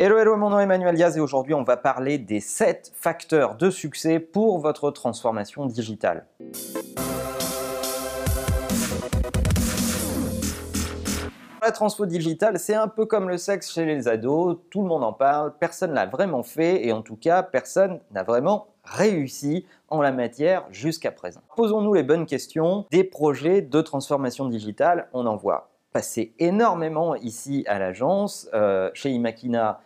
Hello, hello, mon nom est Emmanuel Diaz et aujourd'hui on va parler des 7 facteurs de succès pour votre transformation digitale. La transfo digitale, c'est un peu comme le sexe chez les ados, tout le monde en parle, personne l'a vraiment fait et en tout cas personne n'a vraiment réussi en la matière jusqu'à présent. Posons-nous les bonnes questions. Des projets de transformation digitale, on en voit passer énormément ici à l'agence. Euh, chez Imakina,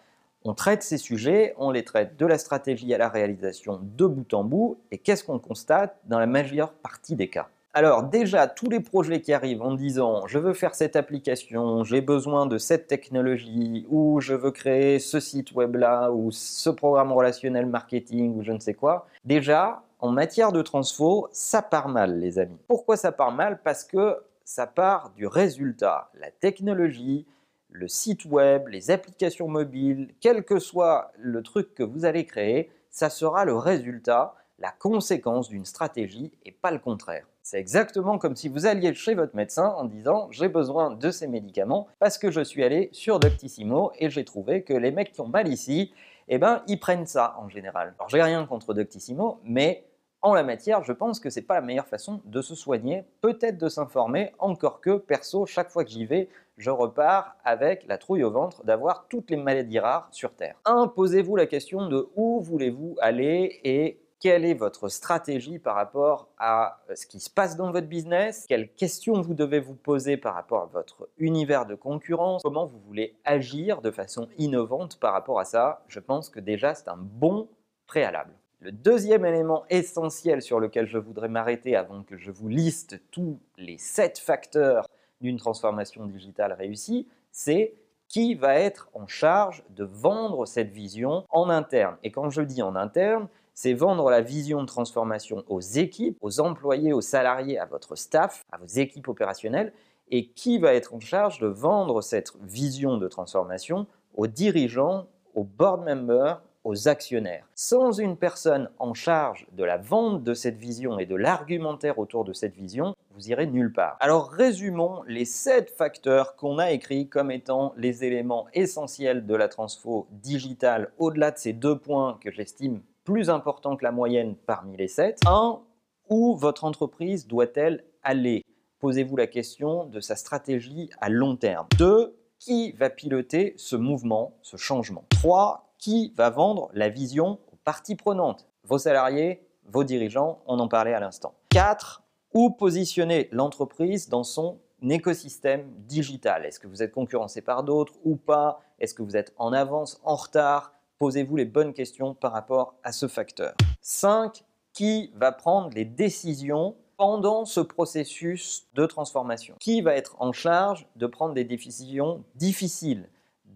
on traite ces sujets, on les traite de la stratégie à la réalisation de bout en bout. Et qu'est-ce qu'on constate dans la majeure partie des cas? Alors déjà, tous les projets qui arrivent en disant je veux faire cette application, j'ai besoin de cette technologie, ou je veux créer ce site web-là, ou ce programme relationnel marketing, ou je ne sais quoi, déjà, en matière de transfo, ça part mal les amis. Pourquoi ça part mal? Parce que ça part du résultat. La technologie, le site web, les applications mobiles, quel que soit le truc que vous allez créer, ça sera le résultat, la conséquence d'une stratégie et pas le contraire. C'est exactement comme si vous alliez chez votre médecin en disant j'ai besoin de ces médicaments parce que je suis allé sur Doctissimo et j'ai trouvé que les mecs qui ont mal ici, eh ben ils prennent ça en général. Alors j'ai rien contre Doctissimo, mais en la matière, je pense que c'est pas la meilleure façon de se soigner, peut-être de s'informer, encore que perso, chaque fois que j'y vais, je repars avec la trouille au ventre d'avoir toutes les maladies rares sur Terre. Imposez-vous la question de où voulez-vous aller et quelle est votre stratégie par rapport à ce qui se passe dans votre business, quelles questions vous devez vous poser par rapport à votre univers de concurrence, comment vous voulez agir de façon innovante par rapport à ça? Je pense que déjà c'est un bon préalable. Le deuxième élément essentiel sur lequel je voudrais m'arrêter avant que je vous liste tous les sept facteurs d'une transformation digitale réussie, c'est qui va être en charge de vendre cette vision en interne. Et quand je dis en interne, c'est vendre la vision de transformation aux équipes, aux employés, aux salariés, à votre staff, à vos équipes opérationnelles, et qui va être en charge de vendre cette vision de transformation aux dirigeants, aux board members, aux actionnaires. Sans une personne en charge de la vente de cette vision et de l'argumentaire autour de cette vision, vous irez nulle part. Alors résumons les sept facteurs qu'on a écrits comme étant les éléments essentiels de la transfo digitale au-delà de ces deux points que j'estime plus importants que la moyenne parmi les sept. 1. Où votre entreprise doit-elle aller? Posez-vous la question de sa stratégie à long terme. 2. Qui va piloter ce mouvement, ce changement? 3 qui va vendre la vision aux parties prenantes Vos salariés, vos dirigeants, on en parlait à l'instant. 4. Où positionner l'entreprise dans son écosystème digital? Est-ce que vous êtes concurrencé par d'autres ou pas? Est-ce que vous êtes en avance, en retard? Posez-vous les bonnes questions par rapport à ce facteur. 5. Qui va prendre les décisions pendant ce processus de transformation? Qui va être en charge de prendre des décisions difficiles?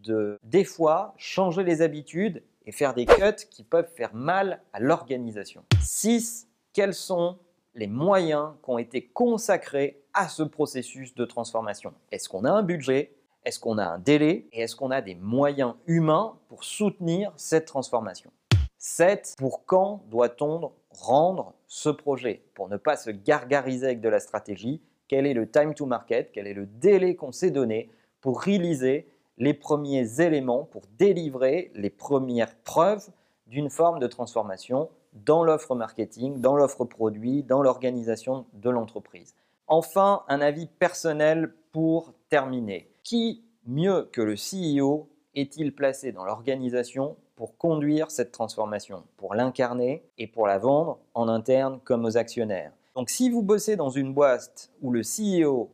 De, des fois, changer les habitudes et faire des cuts qui peuvent faire mal à l'organisation. 6. Quels sont les moyens qui ont été consacrés à ce processus de transformation? Est-ce qu'on a un budget? Est-ce qu'on a un délai? Et est-ce qu'on a des moyens humains pour soutenir cette transformation? 7. Pour quand doit-on rendre ce projet? Pour ne pas se gargariser avec de la stratégie, quel est le time to market? Quel est le délai qu'on s'est donné pour réaliser les premiers éléments pour délivrer les premières preuves d'une forme de transformation dans l'offre marketing, dans l'offre produit, dans l'organisation de l'entreprise. Enfin, un avis personnel pour terminer. Qui mieux que le CEO est-il placé dans l'organisation pour conduire cette transformation, pour l'incarner et pour la vendre en interne comme aux actionnaires Donc si vous bossez dans une boîte où le CEO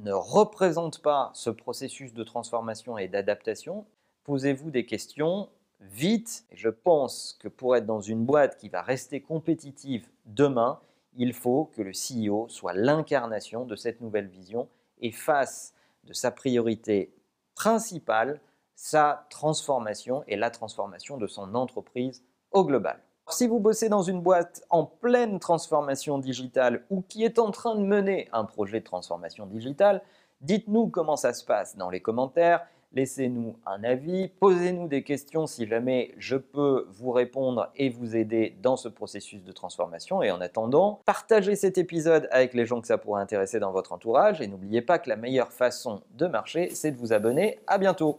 ne représente pas ce processus de transformation et d'adaptation, posez-vous des questions vite. je pense que pour être dans une boîte qui va rester compétitive demain, il faut que le CEO soit l'incarnation de cette nouvelle vision et fasse de sa priorité principale sa transformation et la transformation de son entreprise au global. Si vous bossez dans une boîte en pleine transformation digitale ou qui est en train de mener un projet de transformation digitale, dites-nous comment ça se passe dans les commentaires, laissez-nous un avis, posez-nous des questions si jamais je peux vous répondre et vous aider dans ce processus de transformation. Et en attendant, partagez cet épisode avec les gens que ça pourrait intéresser dans votre entourage et n'oubliez pas que la meilleure façon de marcher, c'est de vous abonner. À bientôt